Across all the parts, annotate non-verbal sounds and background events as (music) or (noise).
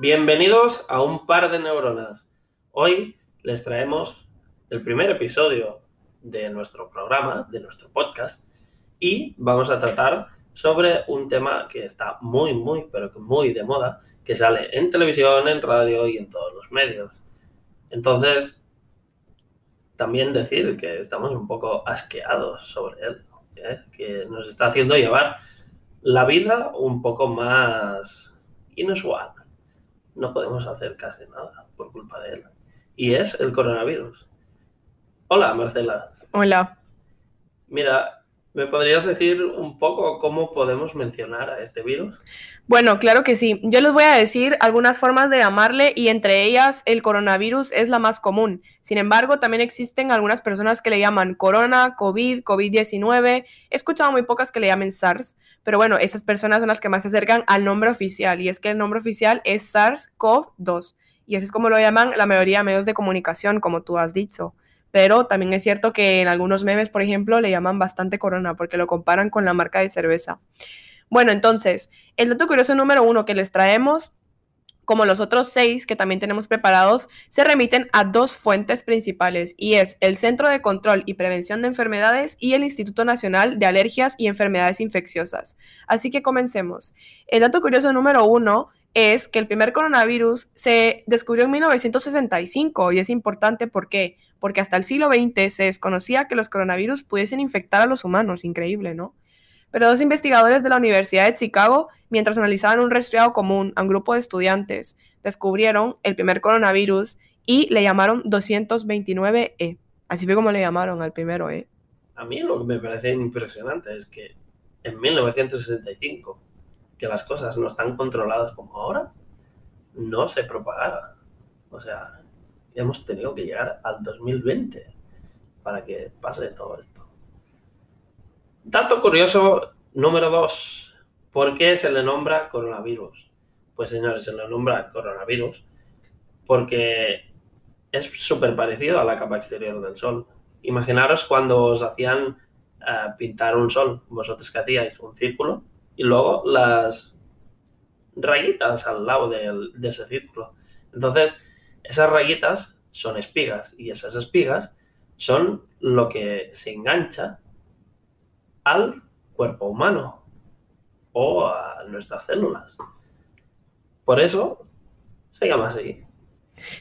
Bienvenidos a un par de neuronas. Hoy les traemos el primer episodio de nuestro programa, de nuestro podcast, y vamos a tratar sobre un tema que está muy, muy, pero muy de moda, que sale en televisión, en radio y en todos los medios. Entonces, también decir que estamos un poco asqueados sobre él, ¿eh? que nos está haciendo llevar la vida un poco más inusual no podemos hacer casi nada por culpa de él. Y es el coronavirus. Hola, Marcela. Hola. Mira, ¿me podrías decir un poco cómo podemos mencionar a este virus? Bueno, claro que sí. Yo les voy a decir algunas formas de llamarle y entre ellas el coronavirus es la más común. Sin embargo, también existen algunas personas que le llaman corona, COVID, COVID-19. He escuchado muy pocas que le llamen SARS, pero bueno, esas personas son las que más se acercan al nombre oficial y es que el nombre oficial es SARS-CoV-2 y así es como lo llaman la mayoría de medios de comunicación, como tú has dicho. Pero también es cierto que en algunos memes, por ejemplo, le llaman bastante corona porque lo comparan con la marca de cerveza. Bueno, entonces, el dato curioso número uno que les traemos como los otros seis que también tenemos preparados, se remiten a dos fuentes principales y es el Centro de Control y Prevención de Enfermedades y el Instituto Nacional de Alergias y Enfermedades Infecciosas. Así que comencemos. El dato curioso número uno es que el primer coronavirus se descubrió en 1965 y es importante ¿por qué? Porque hasta el siglo XX se desconocía que los coronavirus pudiesen infectar a los humanos, increíble, ¿no? Pero dos investigadores de la Universidad de Chicago, mientras analizaban un resfriado común a un grupo de estudiantes, descubrieron el primer coronavirus y le llamaron 229E. Así fue como le llamaron al primero E. A mí lo que me parece impresionante es que en 1965, que las cosas no están controladas como ahora, no se propagara. O sea, hemos tenido que llegar al 2020 para que pase todo esto. Dato curioso número dos. ¿Por qué se le nombra coronavirus? Pues señores, se le nombra coronavirus porque es súper parecido a la capa exterior del Sol. Imaginaros cuando os hacían eh, pintar un sol, vosotros que hacíais un círculo y luego las rayitas al lado de, de ese círculo. Entonces, esas rayitas son espigas y esas espigas son lo que se engancha al cuerpo humano o a nuestras células. Por eso se llama así.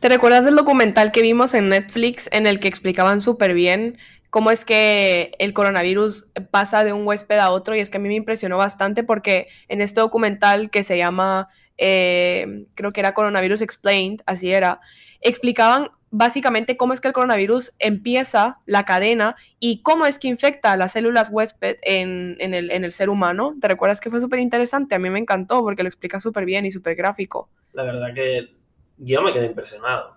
¿Te recuerdas del documental que vimos en Netflix en el que explicaban súper bien cómo es que el coronavirus pasa de un huésped a otro? Y es que a mí me impresionó bastante porque en este documental que se llama, eh, creo que era Coronavirus Explained, así era, explicaban básicamente cómo es que el coronavirus empieza la cadena y cómo es que infecta las células huésped en, el, ser humano. ¿Te recuerdas que fue súper interesante? A mí me encantó porque lo explica súper bien y súper gráfico. La verdad que yo me quedé impresionado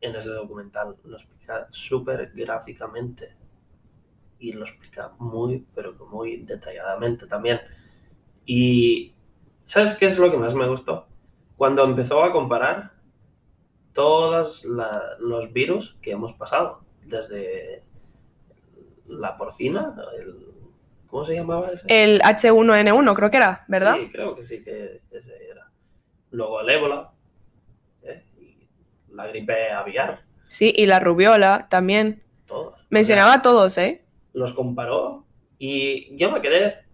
en ese documental. Lo explica súper gráficamente y lo explica muy, pero muy detalladamente también. Y ¿sabes qué es lo que más me gustó? Cuando empezó a comparar todos los virus que hemos pasado, desde la porcina, ¿cómo se llamaba ese? El H1N1 creo que era, ¿verdad? Sí, creo que sí que ese era. Luego el ébola, ¿eh? la gripe aviar. Sí, y la rubiola también. Todos. Mencionaba a todos, ¿eh? Los comparó y yo me quedé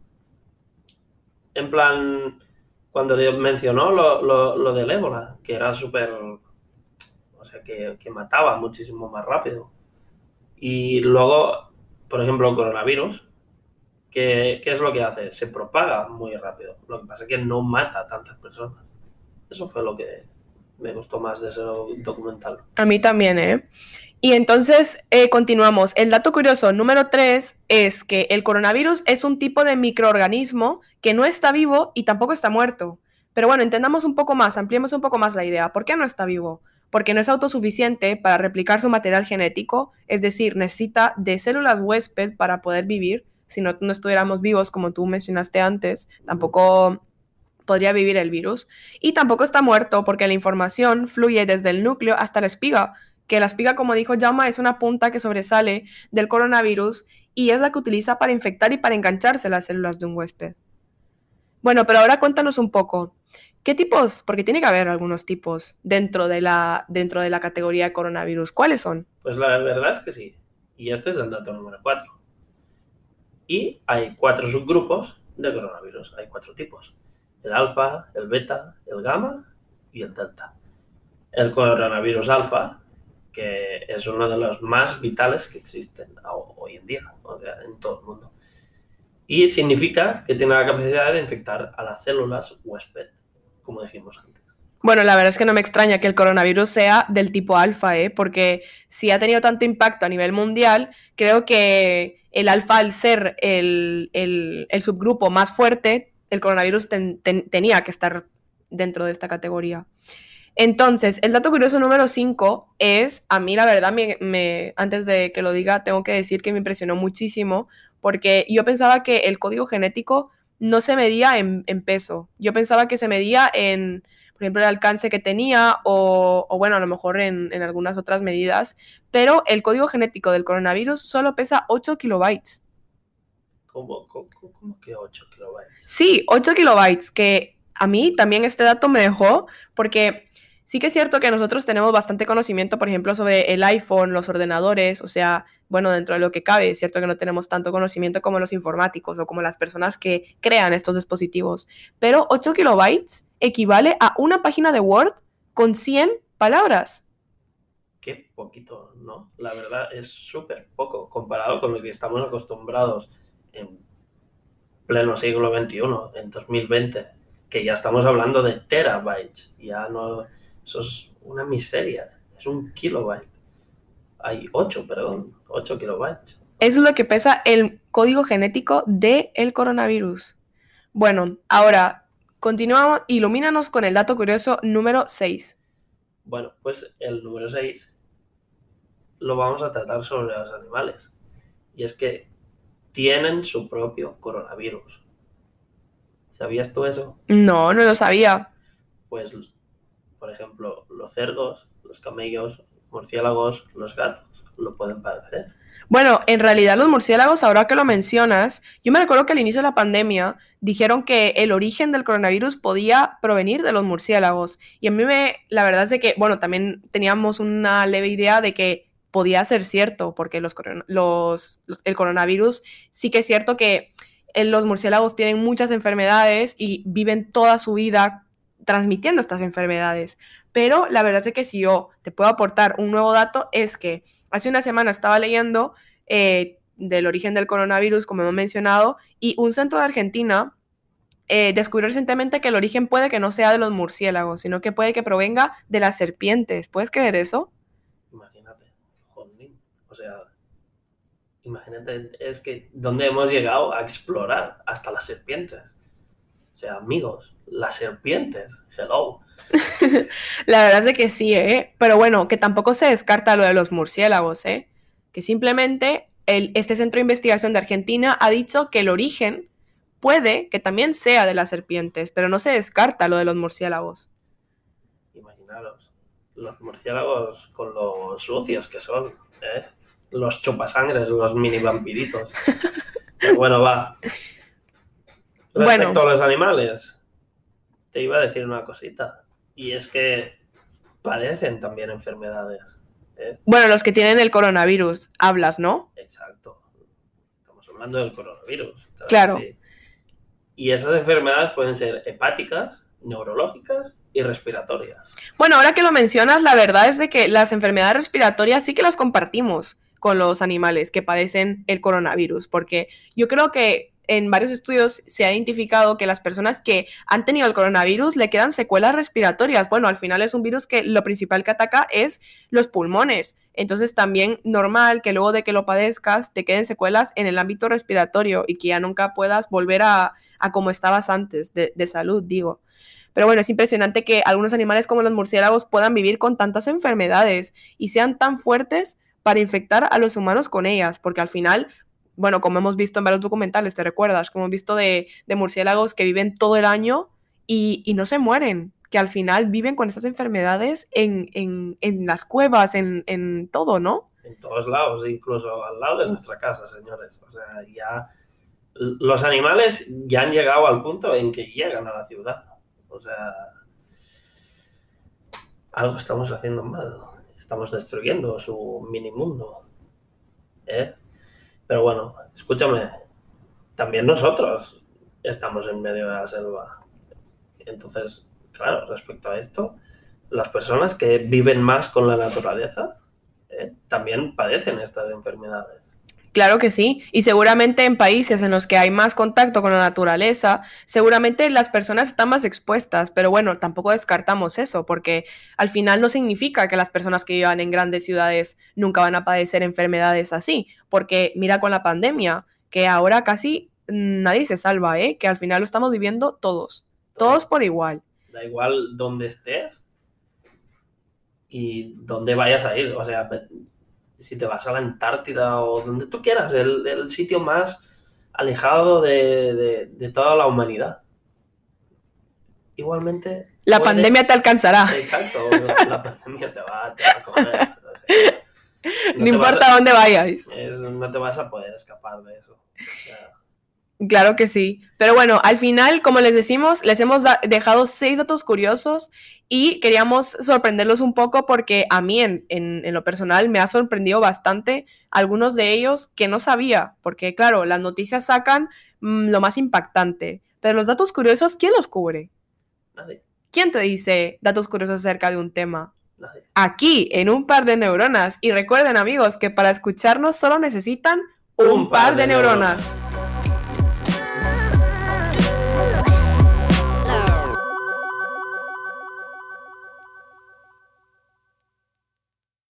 en plan, cuando mencionó lo, lo, lo del ébola, que era súper o sea, que, mataba muchísimo más rápido. Y luego, por ejemplo, el coronavirus, ¿qué, ¿qué, es lo que hace? Se propaga muy rápido. Lo que pasa es que no mata a tantas personas. Eso fue lo que me gustó más de ese documental. A mí también, ¿eh? Y entonces eh, continuamos. El dato curioso número tres es que el coronavirus es un tipo de microorganismo que no está vivo y tampoco está muerto. Pero bueno, entendamos un poco más, ampliemos un poco más la idea. ¿Por qué no está vivo? Porque no es autosuficiente para replicar su material genético, es decir, necesita de células huésped para poder vivir. Si no, no estuviéramos vivos, como tú mencionaste antes, tampoco podría vivir el virus. Y tampoco está muerto porque la información fluye desde el núcleo hasta la espiga, que la espiga, como dijo Jama, es una punta que sobresale del coronavirus y es la que utiliza para infectar y para engancharse las células de un huésped. Bueno, pero ahora cuéntanos un poco. ¿Qué tipos? Porque tiene que haber algunos tipos dentro de la, dentro de la categoría coronavirus. ¿Cuáles son? Pues la verdad es que sí. Y este es el dato número 4. Y hay cuatro subgrupos de coronavirus. Hay cuatro tipos. El alfa, el beta, el gamma y el delta. El coronavirus alfa, que es uno de los más vitales que existen hoy en día, o sea, en todo el mundo. Y significa que tiene la capacidad de infectar a las células huésped, como dijimos antes. Bueno, la verdad es que no me extraña que el coronavirus sea del tipo alfa, ¿eh? porque si ha tenido tanto impacto a nivel mundial, creo que el alfa, al ser el, subgrupo más fuerte, el coronavirus tenía que estar dentro de esta categoría. Entonces, el dato curioso número 5 es, a mí la verdad, antes de que lo diga, tengo que decir que me impresionó muchísimo, porque yo pensaba que el código genético no se medía en peso, yo pensaba que se medía en por ejemplo, el alcance que tenía o, bueno, a lo mejor en, algunas otras medidas, pero el código genético del coronavirus solo pesa 8 kilobytes. ¿Cómo, que 8 kilobytes? Sí, 8 kilobytes, que a mí también este dato me dejó porque sí que es cierto que nosotros tenemos bastante conocimiento, por ejemplo, sobre el iPhone, los ordenadores, o sea, bueno, dentro de lo que cabe, es cierto que no tenemos tanto conocimiento como los informáticos o como las personas que crean estos dispositivos, pero 8 kilobytes equivale a una página de Word con 100 palabras. Qué poquito, ¿no? La verdad es súper poco comparado con lo que estamos acostumbrados en pleno siglo XXI, en 2020, que ya estamos hablando de terabytes, ya no, eso es una miseria, es un kilobyte. Hay 8, perdón, 8 kilobytes. Eso es lo que pesa el código genético del el coronavirus. Bueno, ahora continuamos, ilumínanos con el dato curioso número 6. Bueno, pues el número 6 lo vamos a tratar sobre los animales. Y es que tienen su propio coronavirus. ¿Sabías tú eso? No, no lo sabía. Pues, por ejemplo, los cerdos, los camellos, murciélagos, los gatos lo pueden padecer. Bueno, en realidad los murciélagos, ahora que lo mencionas, yo me recuerdo que al inicio de la pandemia dijeron que el origen del coronavirus podía provenir de los murciélagos. Y a mí me, la verdad es que, bueno, también teníamos una leve idea de que podía ser cierto, porque los, los, el coronavirus sí que es cierto que eh, los murciélagos tienen muchas enfermedades y viven toda su vida transmitiendo estas enfermedades. Pero la verdad es que si yo te puedo aportar un nuevo dato es que Hace una semana estaba leyendo eh, del origen del coronavirus, como hemos mencionado, y un centro de Argentina eh, descubrió recientemente que el origen puede que no sea de los murciélagos, sino que puede que provenga de las serpientes. ¿Puedes creer eso? Imagínate, joder, o sea, imagínate, es que donde hemos llegado a explorar hasta las serpientes. O sea, amigos, las serpientes, hello. (laughs) la verdad es que sí, ¿eh? Pero bueno, que tampoco se descarta lo de los murciélagos, ¿eh? Que simplemente el, este centro de investigación de Argentina ha dicho que el origen puede que también sea de las serpientes, pero no se descarta lo de los murciélagos. Imaginaros, los murciélagos con los sucios que son, ¿eh? Los chupasangres, los mini vampiritos. (laughs) bueno, va. Respecto bueno. a los animales, te iba a decir una cosita. Y es que padecen también enfermedades. ¿eh? Bueno, los que tienen el coronavirus, hablas, ¿no? Exacto. Estamos hablando del coronavirus. Claro. Y esas enfermedades pueden ser hepáticas, neurológicas y respiratorias. Bueno, ahora que lo mencionas, la verdad es de que las enfermedades respiratorias sí que las compartimos con los animales que padecen el coronavirus, porque yo creo que en varios estudios se ha identificado que las personas que han tenido el coronavirus le quedan secuelas respiratorias. Bueno, al final es un virus que lo principal que ataca es los pulmones. Entonces también normal que luego de que lo padezcas te queden secuelas en el ámbito respiratorio y que ya nunca puedas volver a, como estabas antes de, de salud, digo. Pero bueno, es impresionante que algunos animales como los murciélagos puedan vivir con tantas enfermedades y sean tan fuertes para infectar a los humanos con ellas, porque al final bueno, como hemos visto en varios documentales, ¿te recuerdas? Como hemos visto de, murciélagos que viven todo el año y, no se mueren, que al final viven con esas enfermedades en, las cuevas, en, todo, ¿no? En todos lados, incluso al lado de nuestra casa, señores. O sea, ya los animales ya han llegado al punto en que llegan a la ciudad. O sea, algo estamos haciendo mal. Estamos destruyendo su mini mundo. ¿eh? Pero bueno, escúchame, también nosotros estamos en medio de la selva. Entonces, claro, respecto a esto, las personas que viven más con la naturaleza eh, también padecen estas enfermedades. Claro que sí, y seguramente en países en los que hay más contacto con la naturaleza, seguramente las personas están más expuestas, pero bueno, tampoco descartamos eso, porque al final no significa que las personas que vivan en grandes ciudades nunca van a padecer enfermedades así, porque mira con la pandemia, que ahora casi nadie se salva, ¿eh? que al final lo estamos viviendo todos, todos por igual. Da igual dónde estés y dónde vayas a ir, o sea, si te vas a la Antártida o donde tú quieras, el, sitio más alejado de, toda la humanidad. Igualmente. La pandemia te alcanzará. Exacto, la (laughs) pandemia te va, a coger. no, importa dónde vayas. no te vas a poder escapar de eso. Claro que sí. Pero bueno, al final, como les decimos, les hemos dejado seis datos curiosos y queríamos sorprenderlos un poco porque a mí en, lo personal me ha sorprendido bastante algunos de ellos que no sabía, porque claro, las noticias sacan mm, lo más impactante, pero los datos curiosos, ¿quién los cubre? Nadie. ¿Quién te dice datos curiosos acerca de un tema? Nadie. Aquí, en un par de neuronas. Y recuerden amigos que para escucharnos solo necesitan un, par, de, neuronas.